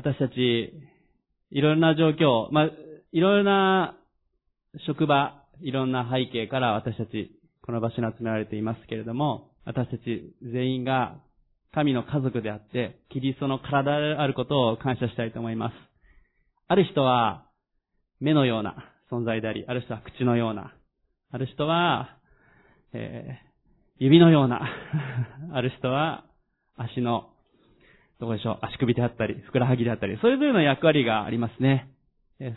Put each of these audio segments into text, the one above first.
私たち、いろんな状況、まあ、いろいろな職場、いろんな背景から私たち、この場所に集められていますけれども、私たち全員が神の家族であって、キリストの体であることを感謝したいと思います。ある人は、目のような存在であり、ある人は口のような、ある人は、えー、指のような、ある人は足の、どこでしょう、足首であったり、ふくらはぎであったり、それぞれの役割がありますね。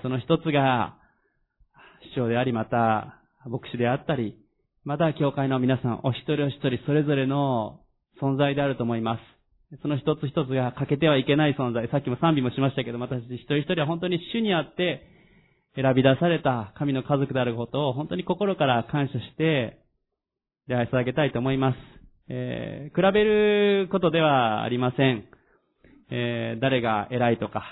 その一つが、師匠であり、また、牧師であったり、また、教会の皆さん、お一人お一人、それぞれの存在であると思います。その一つ一つが欠けてはいけない存在。さっきも賛美もしましたけど、私一人一人は本当に主にあって、選び出された神の家族であることを本当に心から感謝して、出会い捧げたいと思います。えー、比べることではありません。えー、誰が偉いとか、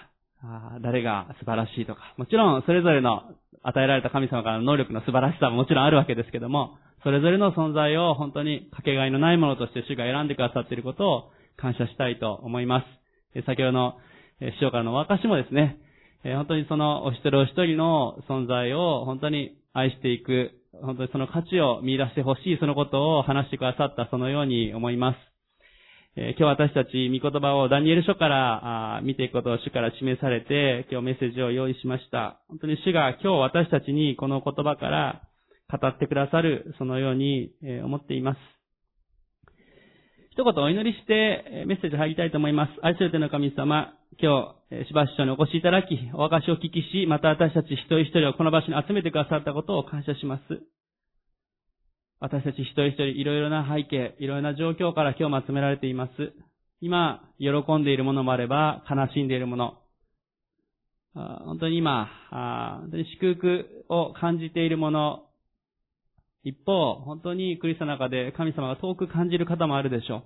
誰が素晴らしいとか。もちろん、それぞれの与えられた神様からの能力の素晴らしさももちろんあるわけですけども、それぞれの存在を本当にかけがえのないものとして主が選んでくださっていることを感謝したいと思います。先ほどの師匠からのお証もですね、本当にそのお一人お一人の存在を本当に愛していく、本当にその価値を見出してほしいそのことを話してくださったそのように思います。え今日私たち、御言葉をダニエル書から見ていくことを主から示されて、今日メッセージを用意しました。本当に主が今日私たちにこの言葉から語ってくださる、そのように思っています。一言お祈りしてメッセージ入りたいと思います。愛する手の神様、今日、しばし所にお越しいただき、お証しをお聞きし、また私たち一人一人をこの場所に集めてくださったことを感謝します。私たち一人一人いろいろな背景、いろいろな状況から今日も集められています。今、喜んでいるものもあれば、悲しんでいるもの。本当に今、本当に祝福を感じているもの。一方、本当にクリスの中で神様が遠く感じる方もあるでしょ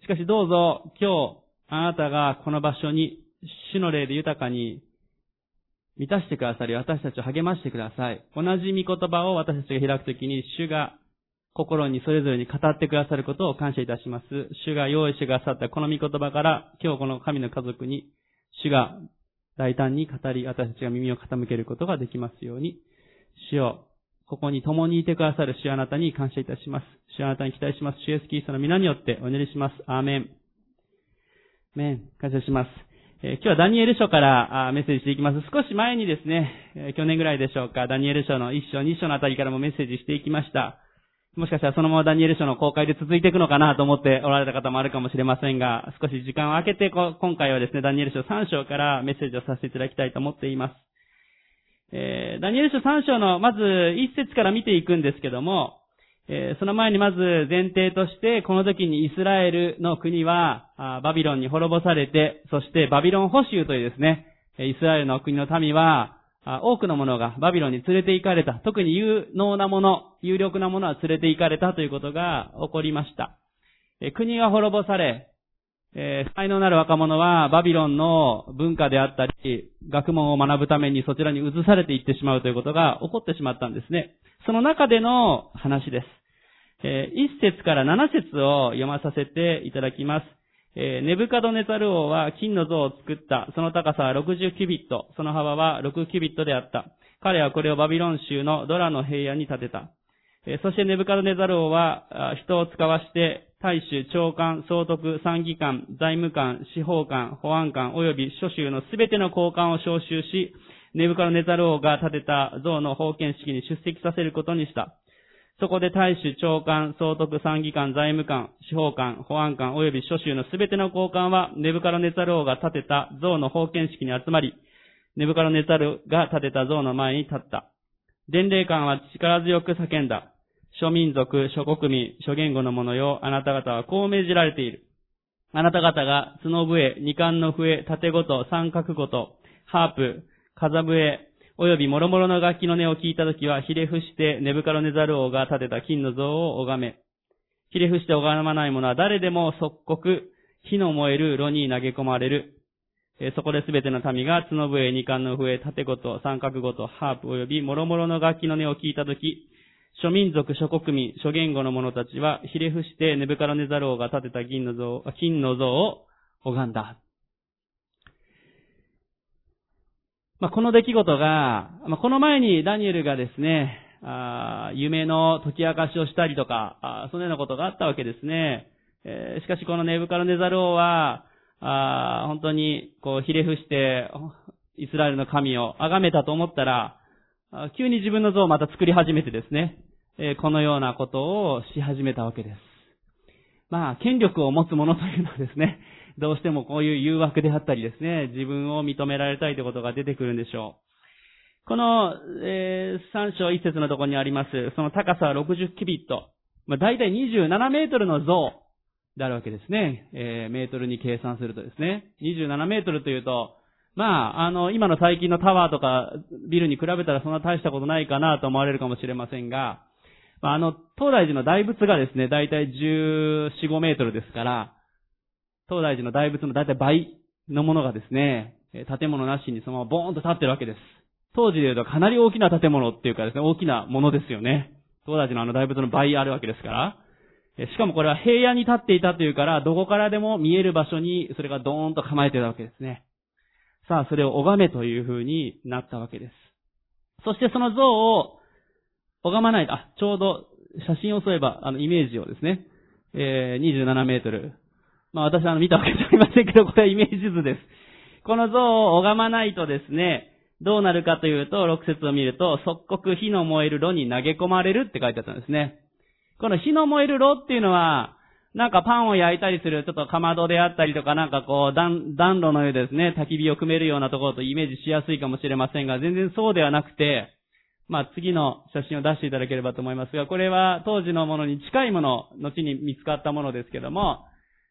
う。しかしどうぞ、今日、あなたがこの場所に、主の霊で豊かに満たしてくださり、私たちを励ましてください。同じ御言葉を私たちが開くときに、主が心にそれぞれに語ってくださることを感謝いたします。主が用意してくださったこの御言葉から、今日この神の家族に、主が大胆に語り、私たちが耳を傾けることができますように、主をここに共にいてくださる主あなたに感謝いたします。主あなたに期待します。主イエスキリストの皆によってお祈りします。アーメン。メン、感謝します。えー、今日はダニエル書からメッセージしていきます。少し前にですね、えー、去年ぐらいでしょうか、ダニエル書の1章、2章のあたりからもメッセージしていきました。もしかしたらそのままダニエル書の公開で続いていくのかなと思っておられた方もあるかもしれませんが、少し時間を空けて今回はですね、ダニエル書3章からメッセージをさせていただきたいと思っています。えー、ダニエル書3章のまず1節から見ていくんですけども、えその前にまず前提として、この時にイスラエルの国は、バビロンに滅ぼされて、そしてバビロン捕囚というですね、イスラエルの国の民は、多くのものがバビロンに連れて行かれた。特に有能なもの、有力なものは連れて行かれたということが起こりました。国が滅ぼされ、才能なる若者はバビロンの文化であったり、学問を学ぶためにそちらに移されていってしまうということが起こってしまったんですね。その中での話です。えー、1節から7節を読まさせていただきます。えー、ネブカドネザル王は金の像を作った。その高さは60キュビット。その幅は6キュビットであった。彼はこれをバビロン州のドラの平野に建てた。えー、そしてネブカドネザル王は人を使わして大衆、長官、総督、参議官、財務官、司法官、保安官、及び諸州のすべての交換を招集し、ネブカドネザル王が建てた像の封建式に出席させることにした。そこで大使、長官、総督、参議官、財務官、司法官、保安官、及び諸州のすべての交換は、ネブカロネザル王が建てた像の封建式に集まり、ネブカロネザルが建てた像の前に立った。伝令官は力強く叫んだ。諸民族、諸国民、諸言語の者よ、あなた方はこう命じられている。あなた方が角笛、二冠の笛、縦ごと、三角ごと、ハープ、風笛、及び諸々の楽器の音を聞いたときは、ひれ伏してネブカロネザル王が建てた金の像を拝め。ひれ伏して拝まない者は誰でも即刻、火の燃える炉に投げ込まれる。そこで全ての民が角笛、二冠の笛、縦ごと、三角ごと、ハープ及び諸々の楽器の音を聞いたとき、諸民族、諸国民、諸言語の者たちは、ひれ伏してネブカロネザル王が建てた銀の像、金の像を拝んだ。まあ、この出来事が、まあ、この前にダニエルがですね、あ夢の解き明かしをしたりとか、あそのようなことがあったわけですね。えー、しかしこのネブカルネザル王は、あ本当に、こう、ひれ伏して、イスラエルの神を崇めたと思ったら、急に自分の像をまた作り始めてですね、えー、このようなことをし始めたわけです。まあ、権力を持つ者というのはですね、どうしてもこういう誘惑であったりですね、自分を認められたいということが出てくるんでしょう。この、えー、3章1節のところにあります、その高さは60キビット。まあ、大体27メートルの像であるわけですね。えー、メートルに計算するとですね。27メートルというと、まあ、あの、今の最近のタワーとかビルに比べたらそんな大したことないかなと思われるかもしれませんが、まあ、あの、東大寺の大仏がですね、大体14、5メートルですから、東大寺の大仏の大体倍のものがですね、建物なしにそのままボーンと立ってるわけです。当時で言うとかなり大きな建物っていうかですね、大きなものですよね。東大寺のあの大仏の倍あるわけですから。しかもこれは平野に立っていたというから、どこからでも見える場所にそれがドーンと構えてたわけですね。さあ、それを拝めという風になったわけです。そしてその像を拝まない、あ、ちょうど写真を添えば、あの、イメージをですね、えー、27メートル。まあ私は見たわけじゃありませんけど、これはイメージ図です。この像を拝まないとですね、どうなるかというと、6節を見ると、即刻火の燃える炉に投げ込まれるって書いてあったんですね。この火の燃える炉っていうのは、なんかパンを焼いたりする、ちょっとかまどであったりとか、なんかこう、暖炉のようですね、焚き火を組めるようなところとイメージしやすいかもしれませんが、全然そうではなくて、まあ次の写真を出していただければと思いますが、これは当時のものに近いもの、後に見つかったものですけども、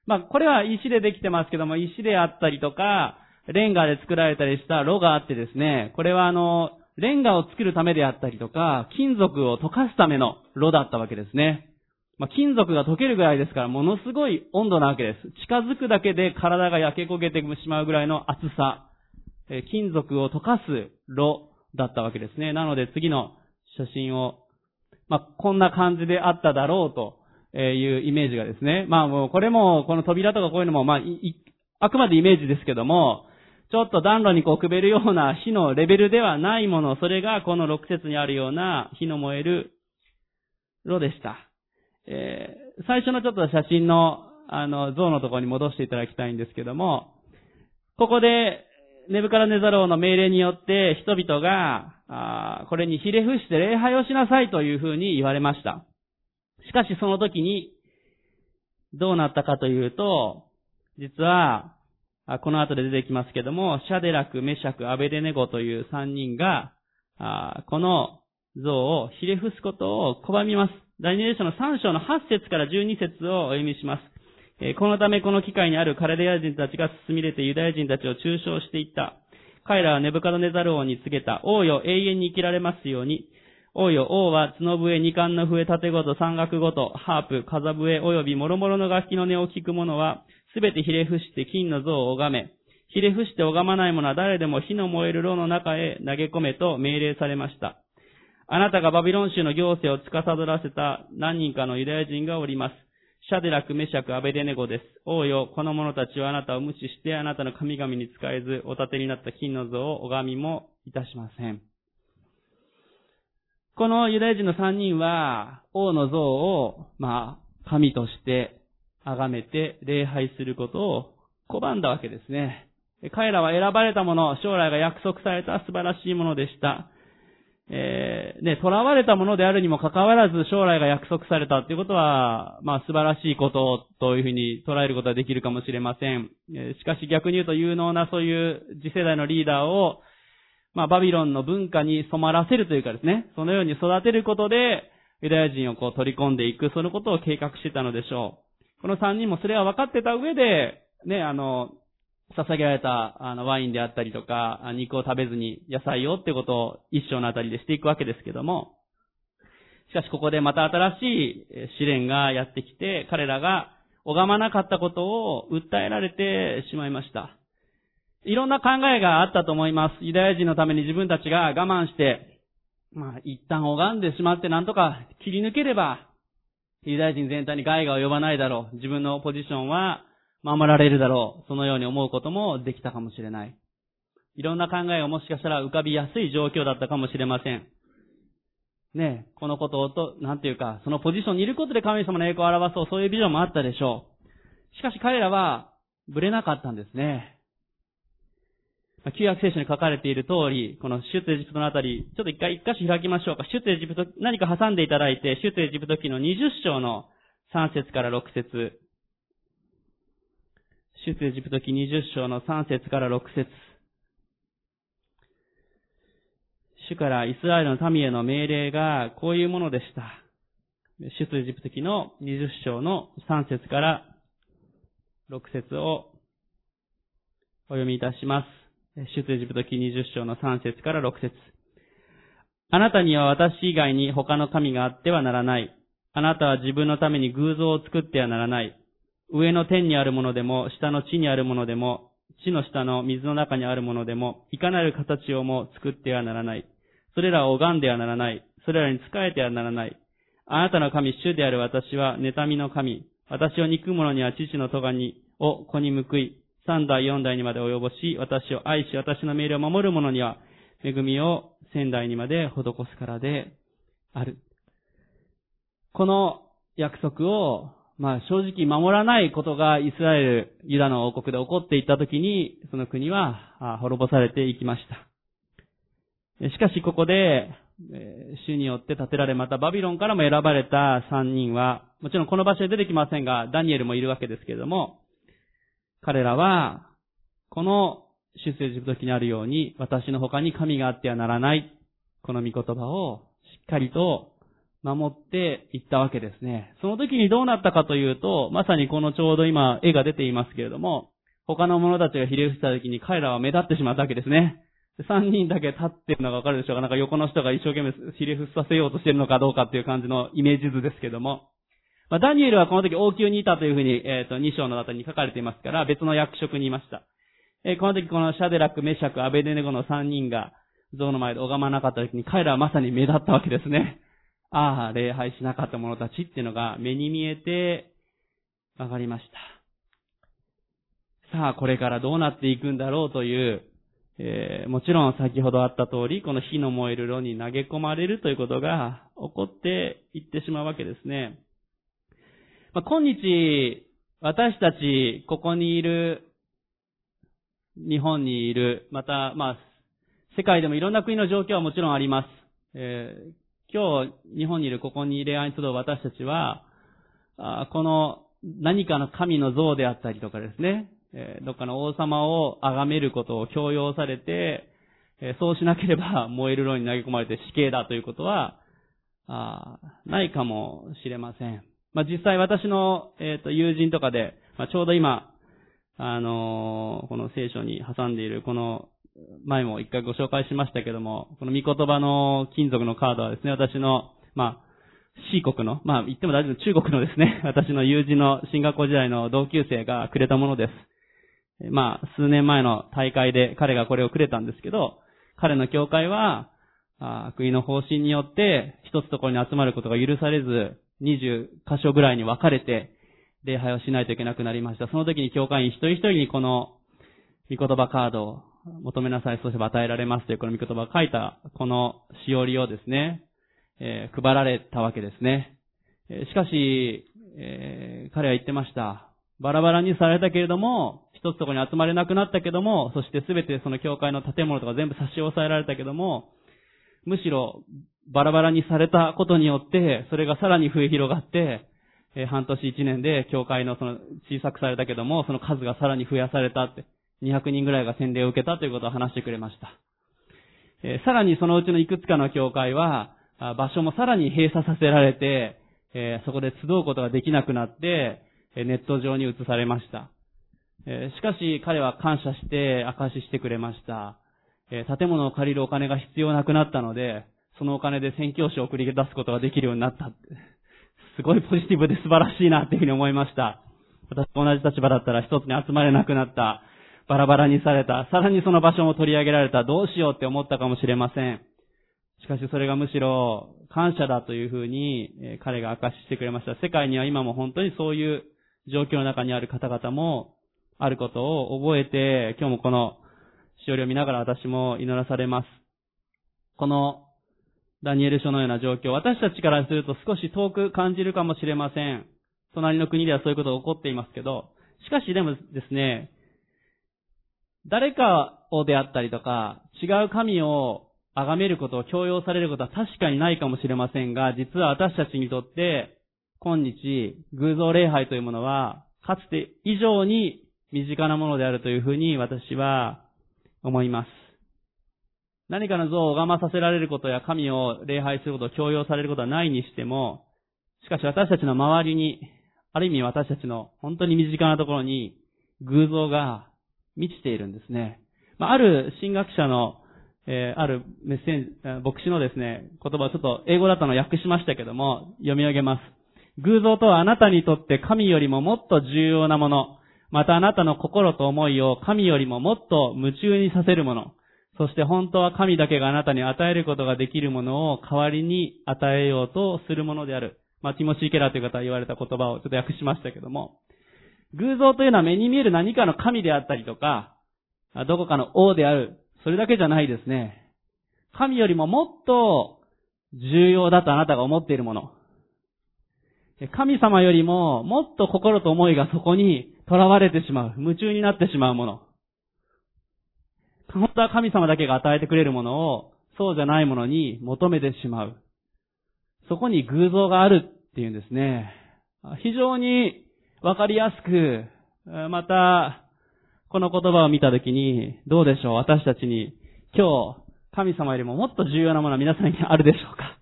まあこれは石でできてますけども、石であったりとか、レンガで作られたりした炉があってですね、これはあの、レンガを作るためであったりとか、金属を溶かすための炉だったわけですね。まあ、金属が溶けるぐらいですから、ものすごい温度なわけです。近づくだけで体が焼け焦げてしまうぐらいの熱さ。え金属を溶かす炉だったわけですね。なので次の写真を、まあ、こんな感じであっただろうとえいうイメージがですね。まあもうこれも、この扉とかこういうのも、まあ、あくまでイメージですけども、ちょっと暖炉にこうくべるような火のレベルではないもの、それがこの6節にあるような火の燃える炉でした。えー、最初のちょっと写真の、あの、像のところに戻していただきたいんですけども、ここで、ネブカラネザローの命令によって人々が、あこれにひれ伏して礼拝をしなさいというふうに言われました。しかしその時に、どうなったかというと、実は、この後で出てきますけども、シャデラク、メシャク、アベデネゴという三人が、この像をひれ伏すことを拒みます。第二列書の3章の8節から12節をお読みします。このためこの機会にあるカレデア人たちが進み出てユダヤ人たちを中傷していった。彼らはネブカドネザル王に告げた。王よ、永遠に生きられますように。王よ、王は角笛、二冠の笛、盾ごと、三楽ごと、ハープ、風笛、及び諸々の楽器の音を聞く者は、すべてひれ伏して金の像を拝め、ひれ伏して拝まない者は誰でも火の燃える炉の中へ投げ込めと命令されました。あなたがバビロン州の行政を司らせた何人かのユダヤ人がおります。シャデラク、メシャク、アベデネゴです。王よ、この者たちはあなたを無視してあなたの神々に仕えず、お立てになった金の像を拝みもいたしません。このユダヤ人の三人は、王の像を、まあ、神として崇めて礼拝することを拒んだわけですね。彼らは選ばれたもの、将来が約束された素晴らしいものでした。えー、ね、囚われたものであるにもかかわらず将来が約束されたということは、まあ素晴らしいことというふうに捉えることはできるかもしれません。え、しかし逆に言うと有能なそういう次世代のリーダーを、まあバビロンの文化に染まらせるというかですね、そのように育てることで、ユダヤ人をこう取り込んでいく、そのことを計画してたのでしょう。この三人もそれは分かってた上で、ね、あの、捧げられたあのワインであったりとか、肉を食べずに野菜をってことを一生のあたりでしていくわけですけども、しかしここでまた新しい試練がやってきて、彼らが拝まなかったことを訴えられてしまいました。いろんな考えがあったと思います。ユダヤ人のために自分たちが我慢して、まあ一旦拝んでしまってなんとか切り抜ければユダヤ人全体に害が及ばないだろう。自分のポジションは守られるだろう。そのように思うこともできたかもしれない。いろんな考えがもしかしたら浮かびやすい状況だったかもしれません。ねえ、このことをと、なんていうか、そのポジションにいることで神様の栄光を表そう、そういうビジョンもあったでしょう。しかし彼らは、ぶれなかったんですね。旧約聖書に書かれている通り、このシュットエジプトのあたり、ちょっと一回一箇所開きましょうか。シュットエジプト、何か挟んでいただいて、シュットエジプト記の20章の3節から6節シュットエジプト記20章の3節から6節主からイスラエルの民への命令がこういうものでした。出エジプト記の20章の3節から6節をお読みいたします。出エジプト記20章の3節から6節あなたには私以外に他の神があってはならない。あなたは自分のために偶像を作ってはならない。上の天にあるものでも、下の地にあるものでも、地の下の水の中にあるものでも、いかなる形をも作ってはならない。それらを拝んではならない。それらに仕えてはならない。あなたの神、主である私は、妬みの神。私を憎む者には父の咎に、を子に報い、三代四代にまで及ぼし、私を愛し、私の命令を守る者には、恵みを仙代にまで施すからである。この約束を、まあ正直守らないことがイスラエル、ユダの王国で起こっていったときに、その国は滅ぼされていきました。しかしここで、主によって建てられ、またバビロンからも選ばれた三人は、もちろんこの場所で出てきませんが、ダニエルもいるわけですけれども、彼らは、この出世自分時にあるように、私の他に神があってはならない、この御言葉をしっかりと守っていったわけですね。その時にどうなったかというと、まさにこのちょうど今絵が出ていますけれども、他の者たちがひれ伏した時に彼らは目立ってしまったわけですね。三人だけ立ってるのがわかるでしょうかなんか横の人が一生懸命ひれ伏させようとしてるのかどうかっていう感じのイメージ図ですけども。まあ、ダニエルはこの時王宮にいたというふうに、えっ、ー、と、2章の後に書かれていますから、別の役職にいました。えー、この時このシャデラック、メシャク、アベデネゴの3人が、像の前で拝まなかった時に、彼らはまさに目立ったわけですね。ああ、礼拝しなかった者たちっていうのが目に見えて、わかりました。さあ、これからどうなっていくんだろうという、えー、もちろん先ほどあった通り、この火の燃える炉に投げ込まれるということが起こっていってしまうわけですね。まあ、今日、私たち、ここにいる、日本にいる、また、まあ、世界でもいろんな国の状況はもちろんあります。えー、今日、日本にいる、ここに礼拝に集う私たちは、あこの何かの神の像であったりとかですね、えー、どっかの王様を崇めることを強要されて、えー、そうしなければ燃える炉に投げ込まれて死刑だということは、あないかもしれません。まあ、実際私の、えっ、ー、と、友人とかで、まあ、ちょうど今、あのー、この聖書に挟んでいる、この、前も一回ご紹介しましたけども、この御言葉の金属のカードはですね、私の、まあ、C 国の、まあ、言っても大丈夫、中国のですね、私の友人の進学校時代の同級生がくれたものです。まあ、数年前の大会で彼がこれをくれたんですけど、彼の教会は、あ国の方針によって一つところに集まることが許されず、20箇所ぐらいに分かれて、礼拝をしないといけなくなりました。その時に教会員一人一人にこの御言葉カードを求めなさい、そうすれば与えられますというこの御言葉を書いたこのしおりをですね、えー、配られたわけですね。しかし、えー、彼は言ってました。バラバラにされたけれども、一つとこに集まれなくなったけども、そしてすべてその教会の建物とか全部差し押さえられたけども、むしろバラバラにされたことによって、それがさらに増え広がって、え半年一年で教会のその小さくされたけども、その数がさらに増やされたって、200人ぐらいが洗礼を受けたということを話してくれました。えさらにそのうちのいくつかの教会は、場所もさらに閉鎖させられて、えそこで集うことができなくなって、ネット上に移されました。えしかし彼は感謝して証ししてくれました。え建物を借りるお金が必要なくなったので、そのお金で宣教師を送り出すことができるようになった。すごいポジティブで素晴らしいなっていうふうに思いました。私と同じ立場だったら一つに集まれなくなった。バラバラにされた。さらにその場所も取り上げられた。どうしようって思ったかもしれません。しかしそれがむしろ感謝だというふうに彼が明かししてくれました。世界には今も本当にそういう状況の中にある方々もあることを覚えて、今日もこのしおりを見ながら私も祈らされます。このダニエル書のような状況、私たちからすると少し遠く感じるかもしれません。隣の国ではそういうことが起こっていますけど、しかしでもですね、誰かをであったりとか、違う神を崇めることを強要されることは確かにないかもしれませんが、実は私たちにとって、今日、偶像礼拝というものは、かつて以上に身近なものであるというふうに私は思います。何かの像を拝まさせられることや神を礼拝することを強要されることはないにしても、しかし私たちの周りに、ある意味私たちの本当に身近なところに偶像が満ちているんですね。まあ、る神学者の、えー、あるメッセージ、牧師のですね、言葉をちょっと英語だったのを訳しましたけども、読み上げます。偶像とはあなたにとって神よりももっと重要なもの、またあなたの心と思いを神よりももっと夢中にさせるもの、そして本当は神だけがあなたに与えることができるものを代わりに与えようとするものである。まあ、ティモシー・ケラーという方が言われた言葉をちょっと訳しましたけども、偶像というのは目に見える何かの神であったりとか、どこかの王である。それだけじゃないですね。神よりももっと重要だとあなたが思っているもの。神様よりももっと心と思いがそこに囚われてしまう。夢中になってしまうもの。本当は神様だけが与えてくれるものを、そうじゃないものに求めてしまう。そこに偶像があるっていうんですね。非常にわかりやすく、また、この言葉を見たときに、どうでしょう？私たちに、今日、神様よりももっと重要なものは皆さんにあるでしょうか？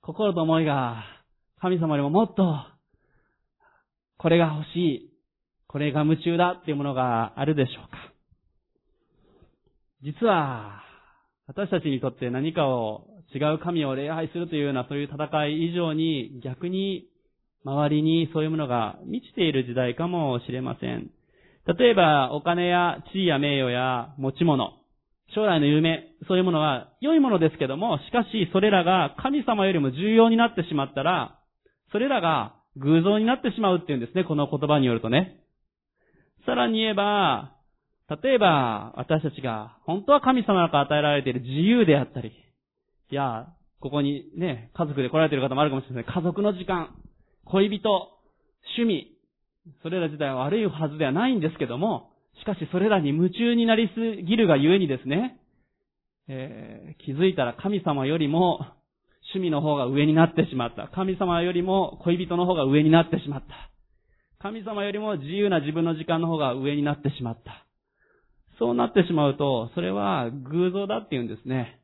心と思いが、神様よりももっと、これが欲しい、これが夢中だっていうものがあるでしょうか？実は、私たちにとって何かを違う神を礼拝するというようなそういう戦い以上に逆に周りにそういうものが満ちている時代かもしれません。例えばお金や地位や名誉や持ち物、将来の夢、そういうものは良いものですけども、しかしそれらが神様よりも重要になってしまったら、それらが偶像になってしまうっていうんですね、この言葉によるとね。さらに言えば、例えば、私たちが、本当は神様から与えられている自由であったり、いや、ここにね、家族で来られている方もあるかもしれない。家族の時間、恋人、趣味、それら自体は悪いはずではないんですけども、しかしそれらに夢中になりすぎるがゆえにですね、えー、気づいたら神様よりも趣味の方が上になってしまった。神様よりも恋人の方が上になってしまった。神様よりも自由な自分の時間の方が上になってしまった。そうなってしまうと、それは偶像だって言うんですね。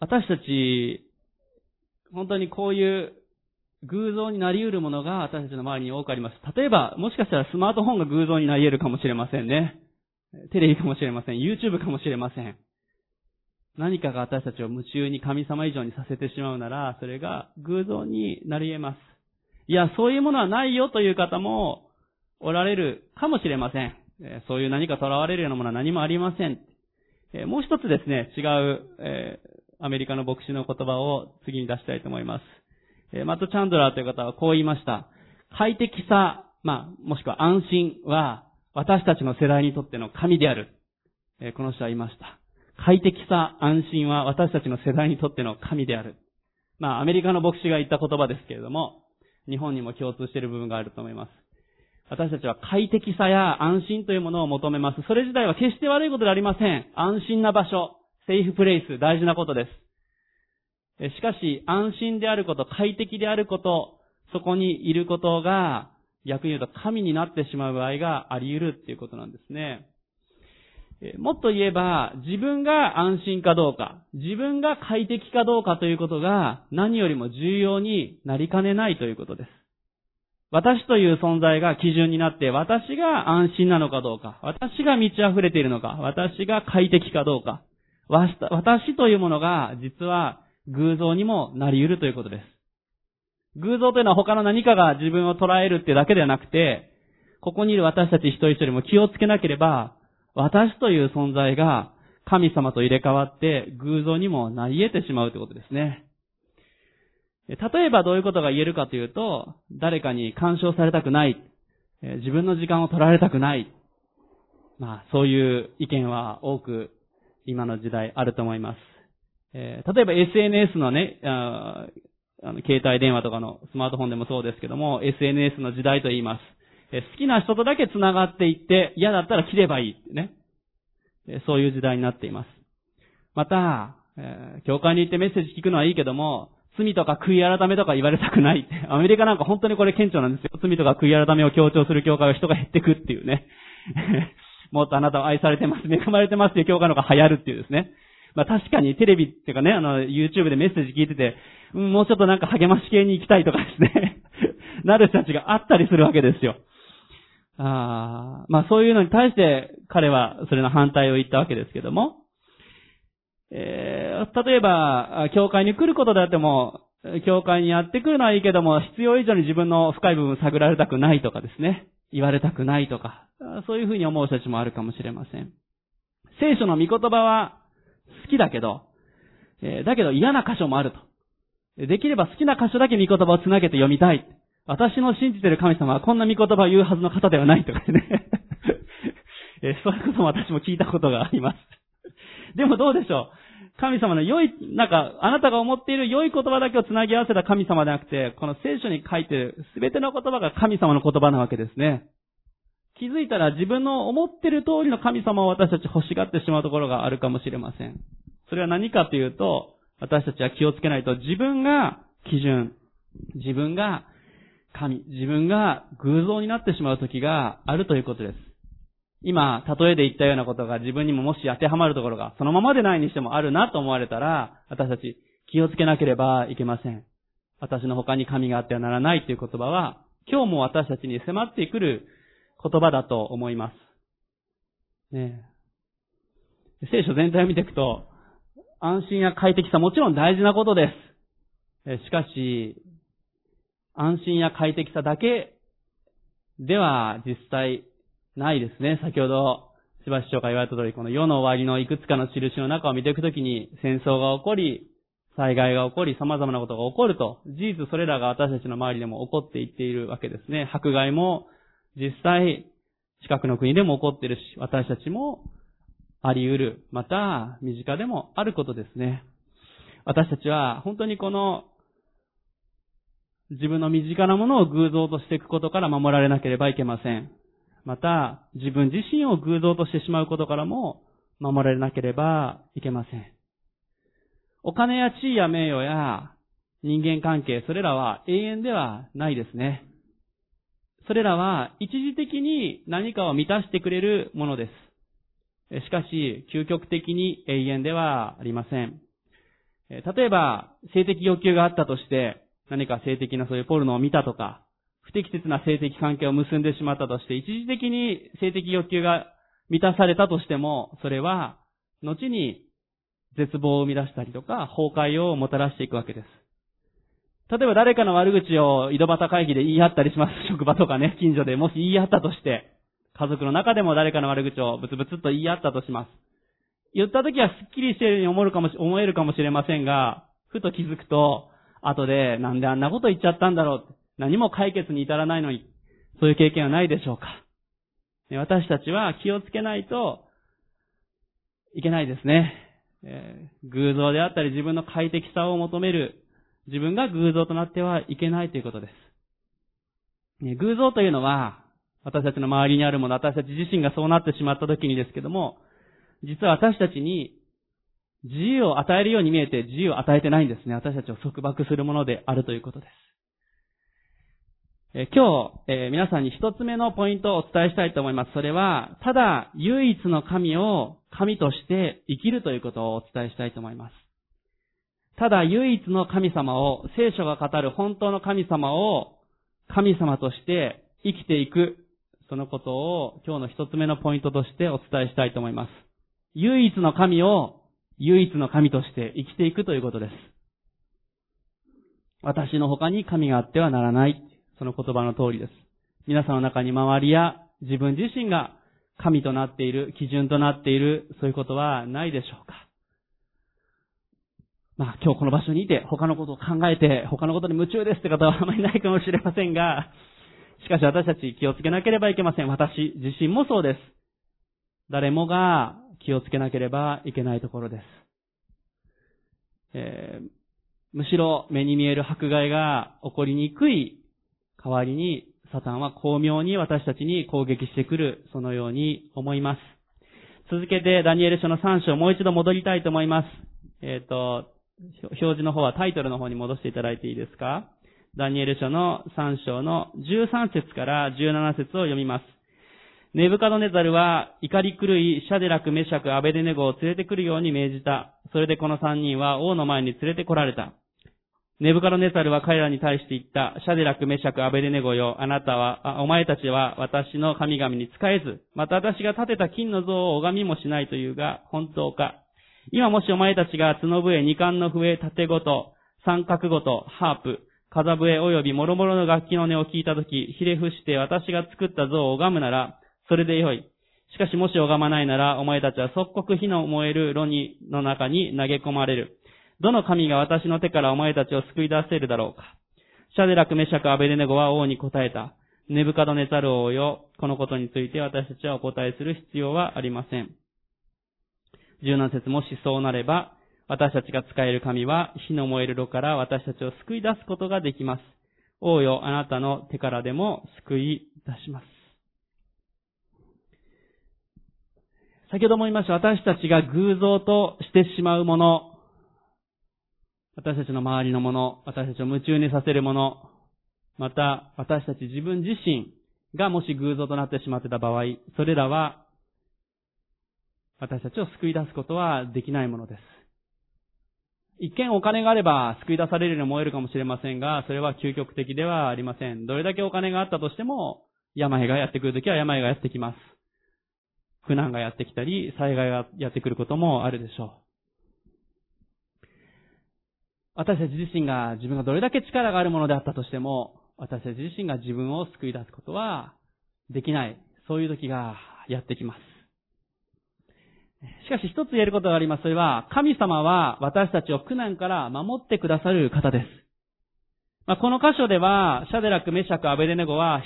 私たち、本当にこういう偶像になり得るものが私たちの周りに多くあります。例えば、もしかしたらスマートフォンが偶像になり得るかもしれませんね。テレビかもしれません。YouTube かもしれません。何かが私たちを夢中に神様以上にさせてしまうなら、それが偶像になり得ます。いや、そういうものはないよという方もおられるかもしれません。そういう何か囚われるようなものは何もありません。もう一つですね、違う、えアメリカの牧師の言葉を次に出したいと思います。マット・チャンドラーという方はこう言いました。快適さ、まあ、もしくは安心は、私たちの世代にとっての神である。この人は言いました。快適さ、安心は私たちの世代にとっての神である。まあ、アメリカの牧師が言った言葉ですけれども、日本にも共通している部分があると思います。私たちは快適さや安心というものを求めます。それ自体は決して悪いことではありません。安心な場所、セーフプレイス、大事なことです。しかし、安心であること、快適であること、そこにいることが、逆に言うと神になってしまう場合があり得るっていうことなんですね。もっと言えば、自分が安心かどうか、自分が快適かどうかということが何よりも重要になりかねないということです。私という存在が基準になって、私が安心なのかどうか、私が満ち溢れているのか、私が快適かどうか、私というものが実は偶像にもなり得るということです。偶像というのは他の何かが自分を捉えるってだけではなくて、ここにいる私たち一人一人も気をつけなければ、私という存在が神様と入れ替わって偶像にもなり得てしまうということですね。例えばどういうことが言えるかというと、誰かに干渉されたくない、自分の時間を取られたくない、まあ、そういう意見は多く今の時代あると思います。えー、例えば SNS のね、あの、携帯電話とかのスマートフォンでもそうですけども、SNS の時代と言います。えー、好きな人とだけ繋がっていって、嫌だったら切ればいいね。えー、そういう時代になっています。また、えー、教会に行ってメッセージ聞くのはいいけども、罪とか悔い改めとか言われたくない。アメリカなんか本当にこれ顕著なんですよ。罪とか悔い改めを強調する教会は人が減ってくっていうね。もっとあなたは愛されてます、恵まれてますっていう教会の方が流行るっていうですね。まあ確かにテレビっていうかね、あの、YouTube でメッセージ聞いてて、もうちょっとなんか励まし系に行きたいとかですね。なる人たちがあったりするわけですよ。あまあそういうのに対して彼はそれの反対を言ったわけですけども、えー、例えば、教会に来ることであっても、教会にやってくるのはいいけども、必要以上に自分の深い部分探られたくないとかですね。言われたくないとか、そういうふうに思う人たちもあるかもしれません。聖書の御言葉は好きだけど、えー、だけど嫌な箇所もあると。できれば好きな箇所だけ御言葉をつなげて読みたい。私の信じてる神様はこんな御言葉を言うはずの方ではないとかね。えー、そういうことも私も聞いたことがあります。でもどうでしょう神様の良い、なんか、あなたが思っている良い言葉だけをつなぎ合わせた神様ではなくて、この聖書に書いている全ての言葉が神様の言葉なわけですね。気づいたら自分の思っている通りの神様を私たち欲しがってしまうところがあるかもしれません。それは何かというと、私たちは気をつけないと自分が基準、自分が神、自分が偶像になってしまう時があるということです。今、例えで言ったようなことが自分にももし当てはまるところが、そのままでないにしてもあるなと思われたら、私たち気をつけなければいけません。私の他に神があってはならないという言葉は、今日も私たちに迫ってくる言葉だと思います。ね聖書全体を見ていくと、安心や快適さもちろん大事なことです。しかし、安心や快適さだけでは実際ないですね。先ほど、しばし長が言われた通り、この世の終わりのいくつかの印の中を見ていくときに、戦争が起こり、災害が起こり、様々なことが起こると、事実それらが私たちの周りでも起こっていっているわけですね。迫害も実際、近くの国でも起こっているし、私たちもあり得る。また、身近でもあることですね。私たちは本当にこの自分の身近なものを偶像としていくことから守られなければいけません。また、自分自身を偶像としてしまうことからも守られなければいけません。お金や地位や名誉や人間関係、それらは永遠ではないですね。それらは一時的に何かを満たしてくれるものです。しかし、究極的に永遠ではありません。例えば、性的欲求があったとして、何か性的なそういうポルノを見たとか、不適切な性的関係を結んでしまったとして、一時的に性的欲求が満たされたとしても、それは、後に絶望を生み出したりとか、崩壊をもたらしていくわけです。例えば誰かの悪口を井戸端会議で言い合ったりします。職場とかね、近所でもし言い合ったとして、家族の中でも誰かの悪口をブツブツと言い合ったとします。言った時はスッキリしているように思るかも思えるかもしれませんが、ふと気づくと、後でなんであんなこと言っちゃったんだろう。何も解決に至らないのに、そういう経験はないでしょうか私たちは気をつけないといけないですね。偶像であったり自分の快適さを求める、自分が偶像となってはいけないということです。偶像というのは、私たちの周りにあるもの、私たち自身がそうなってしまった時にですけども、実は私たちに自由を与えるように見えて自由を与えてないんですね。私たちを束縛するものであるということです。今日、皆さんに一つ目のポイントをお伝えしたいと思います。それは、ただ唯一の神を神として生きるということをお伝えしたいと思います。ただ唯一の神様を、聖書が語る本当の神様を神様として生きていく、そのことを今日の一つ目のポイントとしてお伝えしたいと思います。唯一の神を唯一の神として生きていくということです。私の他に神があってはならない。その言葉の通りです。皆さんの中に周りや自分自身が神となっている、基準となっている、そういうことはないでしょうかまあ今日この場所にいて他のことを考えて他のことに夢中ですって方はあまりないかもしれませんが、しかし私たち気をつけなければいけません。私自身もそうです。誰もが気をつけなければいけないところです。えー、むしろ目に見える迫害が起こりにくい代わりにサタンは巧妙に私たちに攻撃してくる、そのように思います。続けてダニエル書の3章もう一度戻りたいと思います。えっ、ー、と、表示の方はタイトルの方に戻していただいていいですか？ダニエル書の3章の13節から17節を読みます。ネブカドネザルは怒り狂いシャデラク、メシャク、アベデネゴを連れてくるように命じた。それでこの3人は王の前に連れて来られた。ネブカドネザルは彼らに対して言った。シャデラク、メシャク、アベデネゴよ。あなたは、お前たちは私の神々に仕えず、また私が建てた金の像を拝みもしないというが、本当か今もしお前たちが角笛、二冠の笛、縦ごと、三角ごと、ハープ、風笛及び諸々の楽器の音を聞いたとき、ひれ伏して私が作った像を拝むなら、それでよい。しかしもし拝まないなら、お前たちは即刻火の燃える炉にの中に投げ込まれる。どの神が私の手からお前たちを救い出せるだろうか。シャデラク、メシャク、アベデネゴは王に答えた。ネブカドネザル王よ、このことについて私たちはお答えする必要はありません。17節もしそうなれば、私たちが使える神は火の燃える炉から私たちを救い出すことができます。王よ、あなたの手からでも救い出します。先ほども言いました、私たちが偶像としてしまうもの、私たちの周りのもの、私たちを夢中にさせるもの、また私たち自分自身がもし偶像となってしまってた場合、それらは私たちを救い出すことはできないものです。一見お金があれば救い出されるように思えるかもしれませんが、それは究極的ではありません。どれだけお金があったとしても、病がやってくるときは病がやってきます。苦難がやってきたり、災害がやってくることもあるでしょう。私たち自身が自分がどれだけ力があるものであったとしても、私たち自身が自分を救い出すことはできない。そういう時がやってきます。しかし一つ言えることがあります。それは、神様は私たちを苦難から守ってくださる方です。まあ、この箇所では、シャデラク、メシャク、アベデネゴは、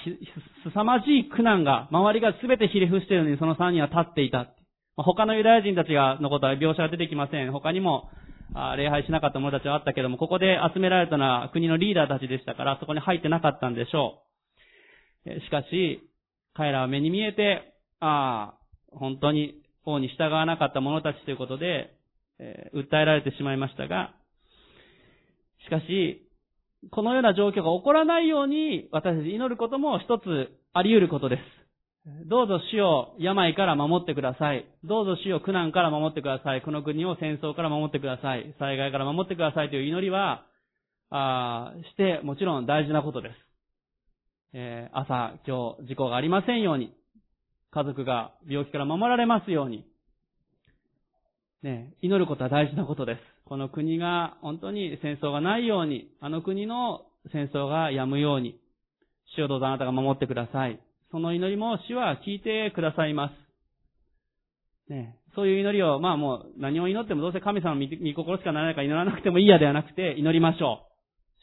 すさまじい苦難が、周りが全てひれ伏しているのにその3人は立っていた。他のユダヤ人たちが、のことは描写が出てきません。他にも、礼拝しなかった者たちはあったけども、ここで集められたのは国のリーダーたちでしたから、そこに入ってなかったんでしょう。しかし、彼らは目に見えて、ああ、本当に王に従わなかった者たちということで、えー、訴えられてしまいましたが、しかし、このような状況が起こらないように私たち祈ることも一つあり得ることです。どうぞ死を病から守ってください。どうぞ死を苦難から守ってください。この国を戦争から守ってください。災害から守ってくださいという祈りは、あしてもちろん大事なことです。えー、朝、今日、事故がありませんように、家族が病気から守られますように、ね、祈ることは大事なことです。この国が本当に戦争がないように、あの国の戦争が止むように、主をどうぞあなたが守ってください。その祈りも主は聞いてくださいます。ね、そういう祈りを、まあもう何を祈ってもどうせ神様の御心しかならないから祈らなくてもいいやではなくて祈りましょう。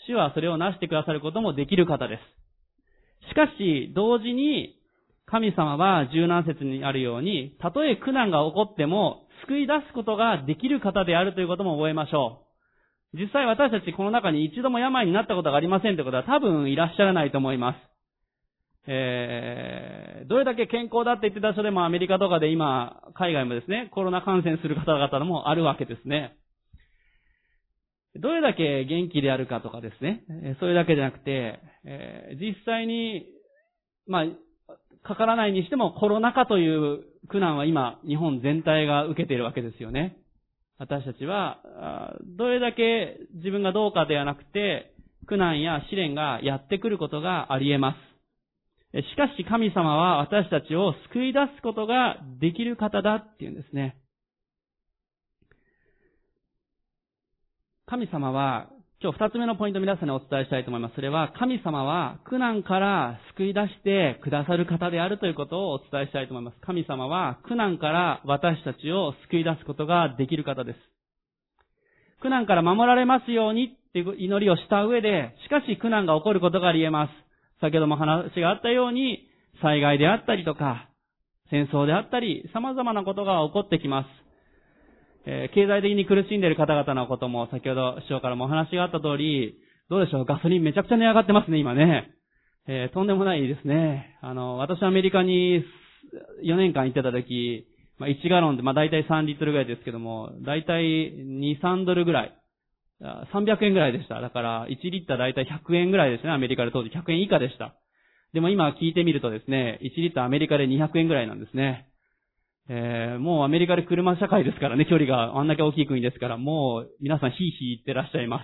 主はそれをなしてくださることもできる方です。しかし、同時に神様は十何節にあるように、たとえ苦難が起こっても、救い出すことができる方であるということも覚えましょう。実際私たちこの中に一度も病になったことがありませんということは多分いらっしゃらないと思います。えー、どれだけ健康だって言ってた人でもアメリカとかで今、海外もですね、コロナ感染する方々もあるわけですね。どれだけ元気であるかとかですね、それだけじゃなくて、えー、実際に、まあ、かからないにしてもコロナ禍という苦難は今、日本全体が受けているわけですよね。私たちは、どれだけ自分がどうかではなくて、苦難や試練がやってくることがあり得ます。しかし神様は私たちを救い出すことができる方だっていうんですね。神様は今日二つ目のポイント皆さんにお伝えしたいと思います。それは、神様は苦難から救い出してくださる方であるということをお伝えしたいと思います。神様は苦難から私たちを救い出すことができる方です。苦難から守られますようにっていう祈りをした上で、しかし苦難が起こることがあり得ます。先ほども話があったように、災害であったりとか、戦争であったり、様々なことが起こってきます。えー、経済的に苦しんでいる方々のことも、先ほど市長からもお話があった通り、どうでしょう、ガソリンめちゃくちゃ値上がってますね、今ね。えー、とんでもないですね。あの、私アメリカに4年間行ってた時、まあ、1ガロンで、まあ、大体3リットルぐらいですけども、大体2、3ドルぐらい。300円ぐらいでした。だから、1リッター大体100円ぐらいですね、アメリカで当時100円以下でした。でも今聞いてみるとですね、1リッターアメリカで200円ぐらいなんですね。えー、もうアメリカで車社会ですからね、距離があんだけ大きい国ですから、もう皆さんヒーヒー言ってらっしゃいます。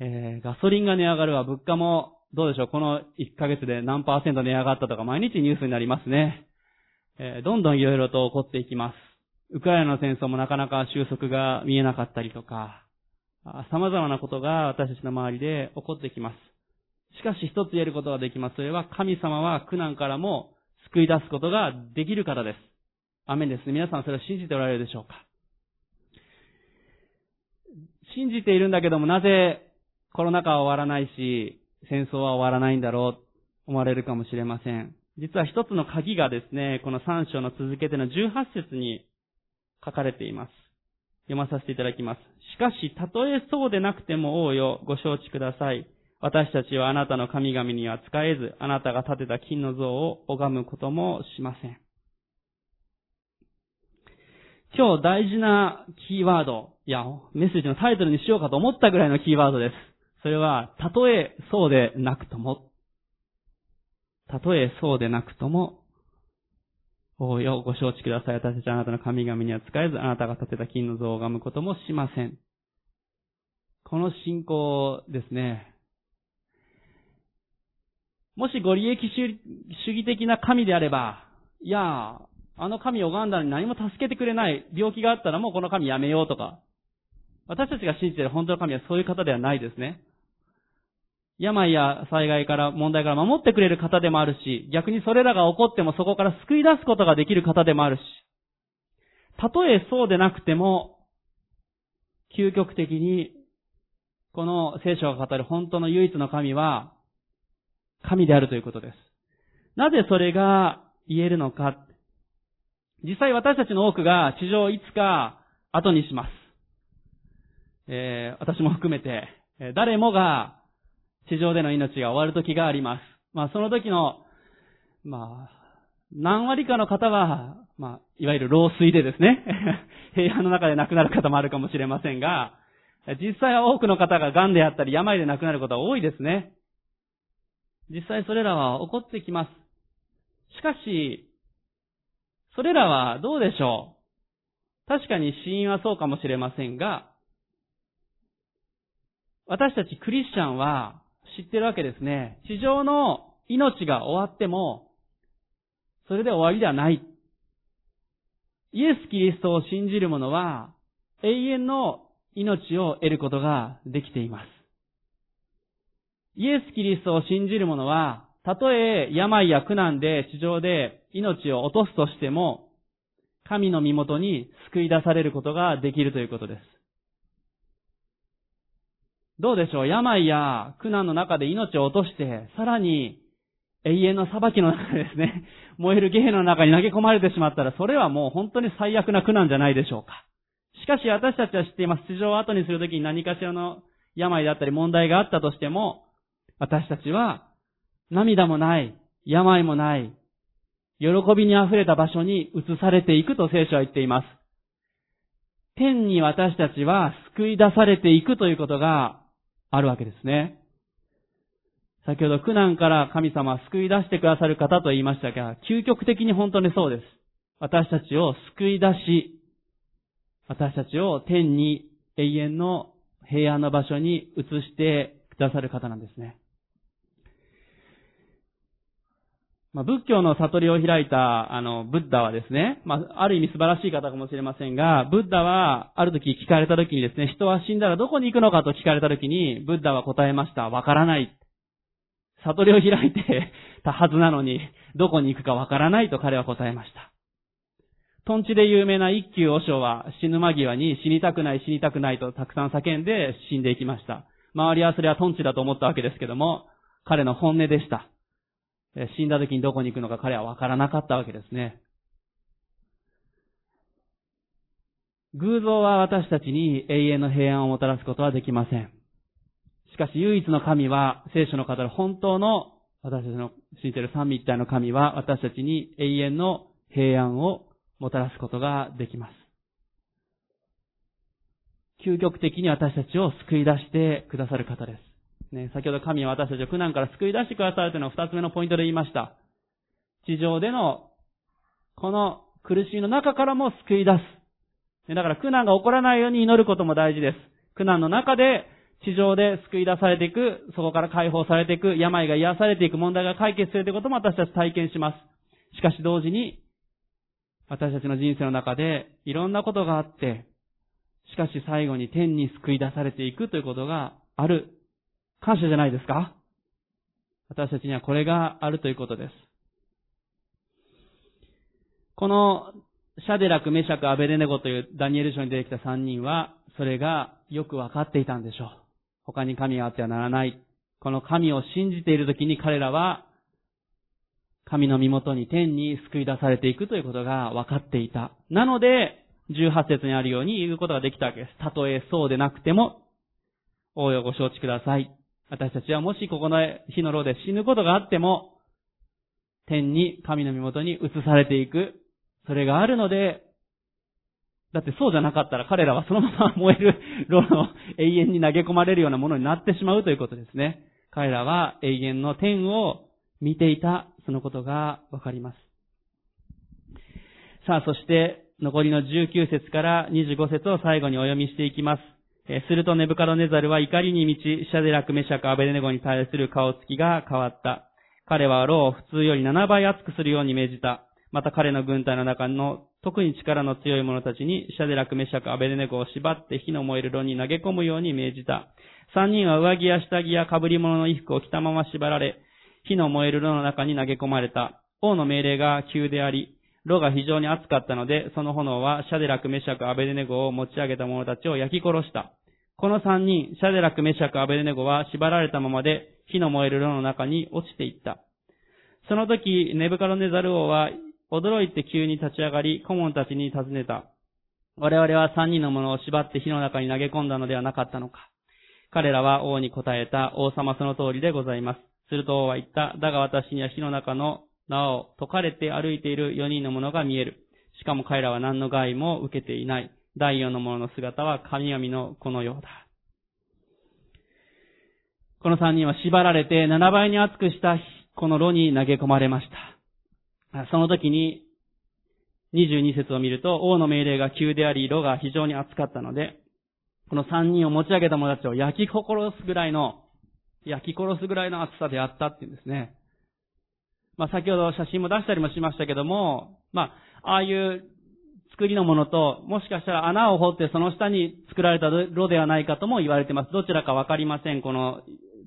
えー、ガソリンが値上がるわ、物価もどうでしょう、この1ヶ月で何パーセント値上がったとか毎日ニュースになりますね。えー、どんどんいろいろと起こっていきます。ウクライナの戦争もなかなか収束が見えなかったりとか、様々なことが私たちの周りで起こってきます。しかし一つ言えることができます。それは神様は苦難からも救い出すことができる方です。アメンですね。皆さんそれを信じておられるでしょうか？信じているんだけどもなぜコロナ禍は終わらないし、戦争は終わらないんだろう？と思われるかもしれません。実は一つの鍵がですね、この3章の続けての18節に書かれています。読まさせていただきます。しかし、たとえそうでなくても王よ、ご承知ください。私たちはあなたの神々には使えず、あなたが建てた金の像を拝むこともしません。今日大事なキーワード、いや、メッセージのタイトルにしようかと思ったぐらいのキーワードです。それは、たとえそうでなくとも。たとえそうでなくとも、およ、ご承知ください。私たちあなたの神々には使えず、あなたが建てた金の像を拝むこともしません。この信仰ですね。もしご利益主義的な神であれば、いや、あの神を拝んだのに何も助けてくれない。病気があったらもうこの神やめようとか。私たちが信じている本当の神はそういう方ではないですね。病や災害から問題から守ってくれる方でもあるし、逆にそれらが起こってもそこから救い出すことができる方でもあるし、たとえそうでなくても、究極的に、この聖書が語る本当の唯一の神は、神であるということです。なぜそれが言えるのか。実際私たちの多くが地上をいつか後にします。えー、私も含めて、誰もが地上での命が終わる時があります。まあ、その時の、まあ、何割かの方は、まあ、いわゆる老衰でですね、平安の中で亡くなる方もあるかもしれませんが、実際は多くの方が癌であったり病で亡くなることは多いですね。実際それらは起こってきます。しかし、それらはどうでしょう確かに死因はそうかもしれませんが、私たちクリスチャンは、知ってるわけですね。地上の命が終わっても、それで終わりではない。イエス・キリストを信じる者は、永遠の命を得ることができています。イエス・キリストを信じる者は、たとえ病や苦難で地上で命を落とすとしても、神の身元に救い出されることができるということです。どうでしょう？病や苦難の中で命を落として、さらに永遠の裁きの中でですね、燃えるゲヘの中に投げ込まれてしまったら、それはもう本当に最悪な苦難じゃないでしょうか。しかし私たちは知っています。地上を後にするときに何かしらの病だったり問題があったとしても、私たちは涙もない、病もない、喜びに溢れた場所に移されていくと聖書は言っています。天に私たちは救い出されていくということがあるわけですね。先ほど苦難から神様は救い出してくださる方と言いましたが、究極的に本当にそうです。私たちを救い出し、私たちを天に永遠の平安の場所に移してくださる方なんですね。まあ、仏教の悟りを開いた、あの、ブッダはですね、まあ、ある意味素晴らしい方かもしれませんが、ブッダは、ある時聞かれた時にですね、人は死んだらどこに行くのかと聞かれた時に、ブッダは答えました。わからない。悟りを開いてたはずなのに、どこに行くかわからないと彼は答えました。トンチで有名な一休和尚は死ぬ間際に死にたくない死にたくないとたくさん叫んで死んでいきました。周りはそれはトンチだと思ったわけですけども、彼の本音でした。死んだ時にどこに行くのか彼は分からなかったわけですね。偶像は私たちに永遠の平安をもたらすことはできません。しかし唯一の神は、聖書の語る本当の私たちの信じている三位一体の神は私たちに永遠の平安をもたらすことができます。究極的に私たちを救い出してくださる方です。ね、先ほど神は私たちを苦難から救い出してくださるというのを二つ目のポイントで言いました。地上での、この苦しみの中からも救い出す。だから苦難が起こらないように祈ることも大事です。苦難の中で地上で救い出されていく、そこから解放されていく、病が癒されていく、問題が解決するということも私たち体験します。しかし同時に、私たちの人生の中でいろんなことがあって、しかし最後に天に救い出されていくということがある。感謝じゃないですか？私たちにはこれがあるということです。このシャデラク、メシャク、アベデネゴというダニエル書に出てきた3人は、それがよくわかっていたんでしょう。他に神があってはならない。この神を信じている時に彼らは、神の身元に天に救い出されていくということが分かっていた。なので、18節にあるように言うことができたわけです。たとえそうでなくても、応用ご承知ください。私たちはもしここの火の炉で死ぬことがあっても、天に神の身元に移されていく。それがあるので、だってそうじゃなかったら彼らはそのまま燃える炉の永遠に投げ込まれるようなものになってしまうということですね。彼らは永遠の天を見ていた、そのことがわかります。さあ、そして残りの19節から25節を最後にお読みしていきます。するとネブカドネザルは怒りに満ち、シャデラク、メシャク、アベデネゴに対する顔つきが変わった。彼は牢を普通より7倍熱くするように命じた。また彼の軍隊の中の特に力の強い者たちにシャデラク、メシャク、アベデネゴを縛って火の燃える炉に投げ込むように命じた。三人は上着や下着や被り物の衣服を着たまま縛られ、火の燃える炉の中に投げ込まれた。王の命令が急であり、炉が非常に熱かったので、その炎はシャデラク、メシャク、アベデネゴを持ち上げた者たちを焼き殺した。この三人、シャデラク、メシャク、アベデネゴは縛られたままで火の燃える炉の中に落ちていった。その時、ネブカロネザル王は驚いて急に立ち上がり、顧問たちに尋ねた。我々は三人の者を縛って火の中に投げ込んだのではなかったのか。彼らは王に答えた王様その通りでございます。すると王は言った。だが私には火の中の縄を解かれて歩いている四人の者が見える。しかも彼らは何の害も受けていない。第四の者の姿は神々の子のようだ。この三人は縛られて七倍に熱くしたこの炉に投げ込まれました。その時に、22節を見ると、王の命令が急であり、色が非常に熱かったので、この3人を持ち上げた者たちを焼き殺すぐらいの、焼き殺すぐらいの熱さであったっていうんですね。まあ先ほど写真も出したりもしましたけども、まあ、ああいう作りのものと、もしかしたら穴を掘ってその下に作られた炉ではないかとも言われています。どちらかわかりません、この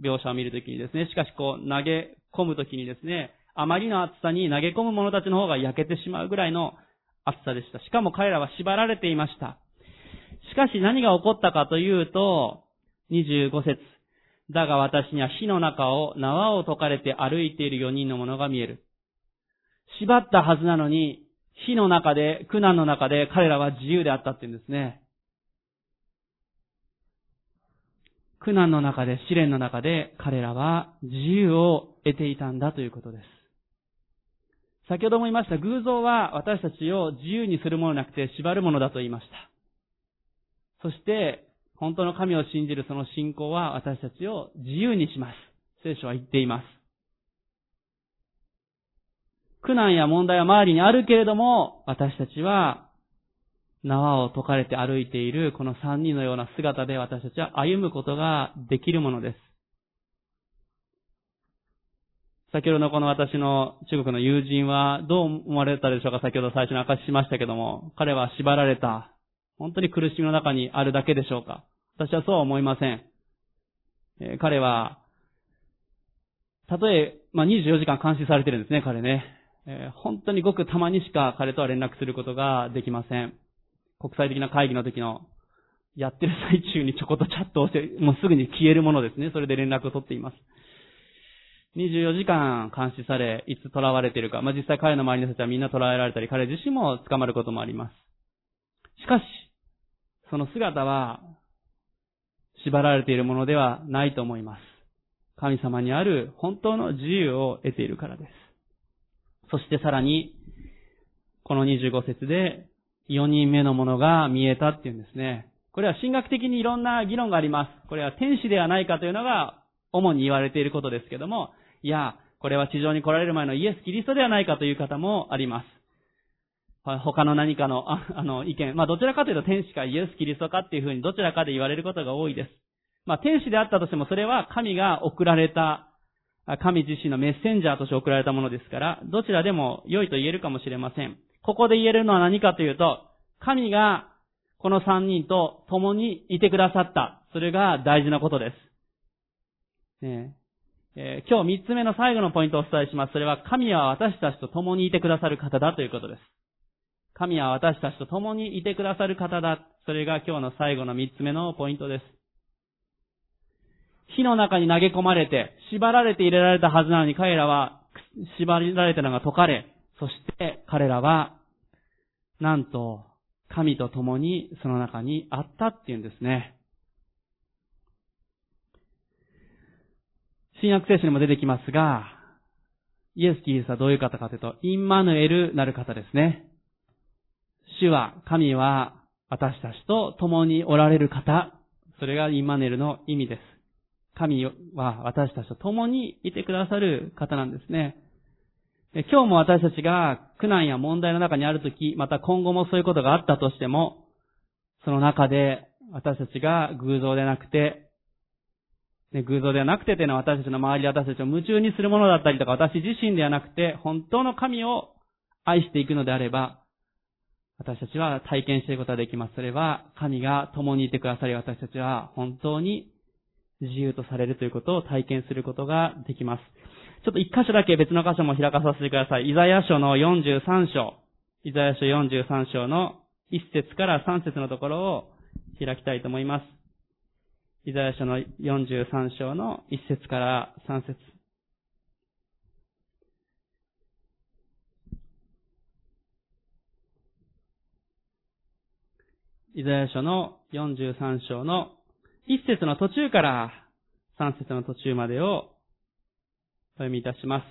描写を見るときにですね。しかしこう投げ込むときにですね、あまりの暑さに投げ込む者たちの方が焼けてしまうぐらいの暑さでした。しかも彼らは縛られていました。しかし何が起こったかというと、25節だが私には火の中を縄を解かれて歩いている4人の者が見える。縛ったはずなのに、火の中で、苦難の中で彼らは自由であったって言うんですね。苦難の中で、試練の中で彼らは自由を得ていたんだということです。先ほども言いました、偶像は私たちを自由にするものなくて縛るものだと言いました。そして、本当の神を信じるその信仰は私たちを自由にします。聖書は言っています。苦難や問題は周りにあるけれども、私たちは縄を解かれて歩いているこの三人のような姿で私たちは歩むことができるものです。先ほどのこの私の中国の友人はどう思われたでしょうか？先ほど最初に明かししましたけども、彼は縛られた、本当に苦しみの中にあるだけでしょうか？私はそうは思いません。えー、彼は、たとえ、まあ、24時間監視されてるんですね、彼ね。えー、本当にごくたまにしか彼とは連絡することができません。国際的な会議の時の、やってる最中にちょこっとチャットをして、もうすぐに消えるものですね。それで連絡を取っています。24時間監視され、いつ囚われているか。まあ、実際彼の周りの人たちはみんな捕らえられたり、彼自身も捕まることもあります。しかし、その姿は縛られているものではないと思います。神様にある本当の自由を得ているからです。そしてさらに、この25節で4人目のものが見えたっていうんですね。これは神学的にいろんな議論があります。これは天使ではないかというのが主に言われていることですけども、いや、これは地上に来られる前のイエス・キリストではないかという方もあります。他の何かの、あ の、意見。まあ、どちらかというと天使かイエス・キリストかっていうふうにどちらかで言われることが多いです。まあ、天使であったとしてもそれは神が送られた、神自身のメッセンジャーとして送られたものですから、どちらでも良いと言えるかもしれません。ここで言えるのは何かというと、神がこの三人と共にいてくださった。それが大事なことです。ねえー、今日三つ目の最後のポイントをお伝えします。それは神は私たちと共にいてくださる方だということです。神は私たちと共にいてくださる方だ。それが今日の最後の三つ目のポイントです。火の中に投げ込まれて、縛られて入れられたはずなのに彼らは、縛られたのが解かれ、そして彼らは、なんと、神と共にその中にあったっていうんですね。新約聖書にも出てきますが、イエス・キリストはどういう方かというと、インマヌエルなる方ですね。主は、神は私たちと共におられる方。それがインマヌエルの意味です。神は私たちと共にいてくださる方なんですね。今日も私たちが苦難や問題の中にあるとき、また今後もそういうことがあったとしても、その中で私たちが偶像でなくて、ね、偶像ではなくてというのは私たちの周りで私たちを夢中にするものだったりとか、私自身ではなくて、本当の神を愛していくのであれば、私たちは体験していくことができます。それは、神が共にいてくださり、私たちは本当に自由とされるということを体験することができます。ちょっと一箇所だけ別の箇所も開かさせてください。イザヤ書の43章。イザヤ書43章の1節から3節のところを開きたいと思います。イザヤ書の43章の1節から3節イザヤ書の43章の1節の途中から3節の途中までをお読みいたします。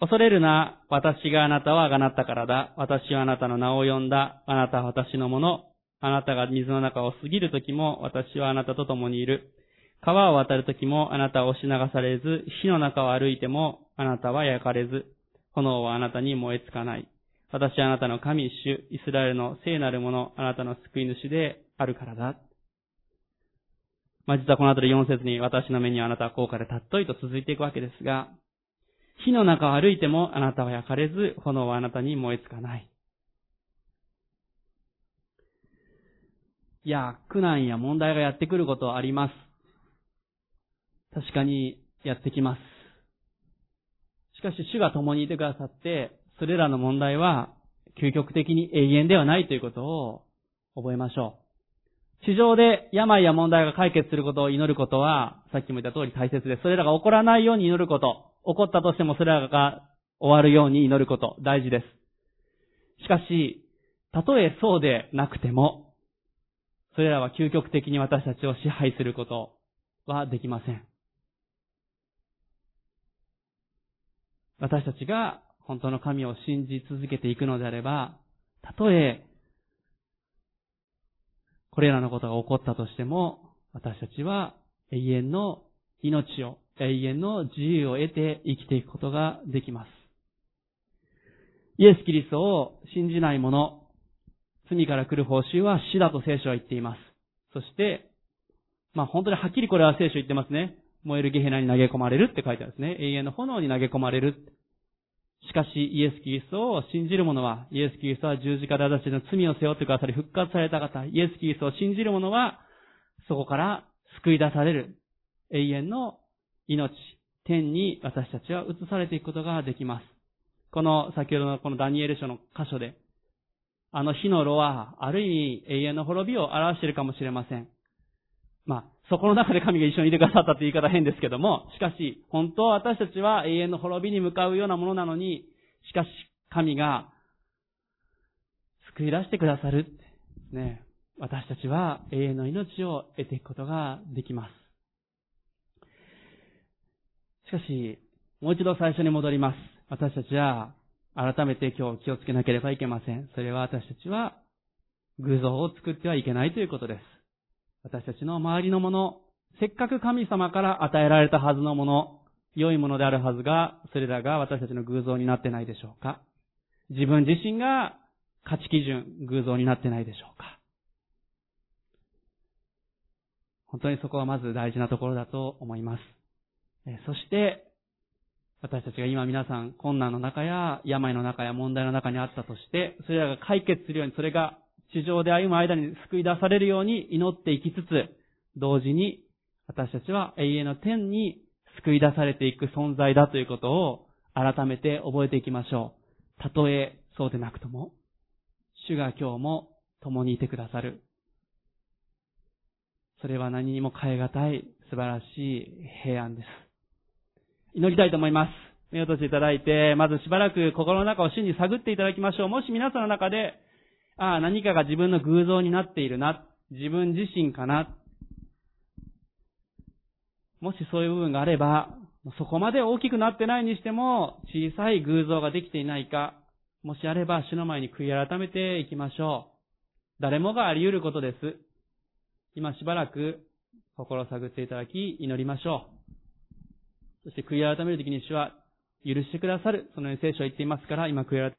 恐れるな、私があなたをあがなったからだ。私はあなたの名を呼んだ。あなたは私のもの。あなたが水の中を過ぎるときも、私はあなたと共にいる。川を渡るときも、あなたは押し流されず、火の中を歩いても、あなたは焼かれず、炎はあなたに燃えつかない。私はあなたの神主、イスラエルの聖なるもの、あなたの救い主であるからだ。まあ、実はこの後で4節に私の目にはあなたは高価で尊いと続いていくわけですが、火の中を歩いてもあなたは焼かれず、炎はあなたに燃えつかない。いや、苦難や問題がやってくることはあります。確かにやってきます。しかし主が共にいてくださって、それらの問題は究極的に永遠ではないということを覚えましょう。地上で病や問題が解決することを祈ることは、さっきも言った通り大切です。それらが起こらないように祈ること、起こったとしてもそれらが終わるように祈ること、大事です。しかし、たとえそうでなくても、それらは究極的に私たちを支配することはできません。私たちが本当の神を信じ続けていくのであれば、たとえこれらのことが起こったとしても、私たちは永遠の命を、永遠の自由を得て生きていくことができます。イエス・キリストを信じない者、罪から来る報酬は死だと聖書は言っています。そして、まあ本当にはっきりこれは聖書言ってますね。燃えるゲヘナに投げ込まれるって書いてあるんですね。永遠の炎に投げ込まれる。しかし、イエス・キリストを信じる者は、イエス・キリストは十字架で私たちの罪を背負ってくださり、復活された方、イエス・キリストを信じる者は、そこから救い出される、永遠の命、天に私たちは移されていくことができます。この、先ほどのこのダニエル書の箇所で、あの火の炉は、ある意味永遠の滅びを表しているかもしれません。まあ、そこの中で神が一緒にいてくださったって言い方変ですけども、しかし、本当は私たちは永遠の滅びに向かうようなものなのに、しかし、神が救い出してくださる。ね。私たちは永遠の命を得ていくことができます。しかし、もう一度最初に戻ります。私たちは改めて今日気をつけなければいけません。それは私たちは偶像を作ってはいけないということです。私たちの周りのもの、せっかく神様から与えられたはずのもの、良いものであるはずが、それらが私たちの偶像になってないでしょうか？自分自身が価値基準、偶像になってないでしょうか？本当にそこはまず大事なところだと思います。そして、私たちが今皆さん困難の中や病の中や問題の中にあったとして、それらが解決するように、それが地上で歩む間に救い出されるように祈っていきつつ、同時に私たちは永遠の天に救い出されていく存在だということを改めて覚えていきましょう。たとえそうでなくとも、主が今日も共にいてくださる。それは何にも変え難い素晴らしい平安です。祈りたいと思います。目を閉じていただいて、まずしばらく心の中を主に探っていただきましょう。もし皆さんの中で、ああ、何かが自分の偶像になっているな。自分自身かな。もしそういう部分があれば、そこまで大きくなってないにしても、小さい偶像ができていないか、もしあれば、主の前に悔い改めていきましょう。誰もがあり得ることです。今しばらく心を探っていただき、祈りましょう。そして悔い改めるときに主は許してくださる。そのように聖書は言っていますから、今悔い改め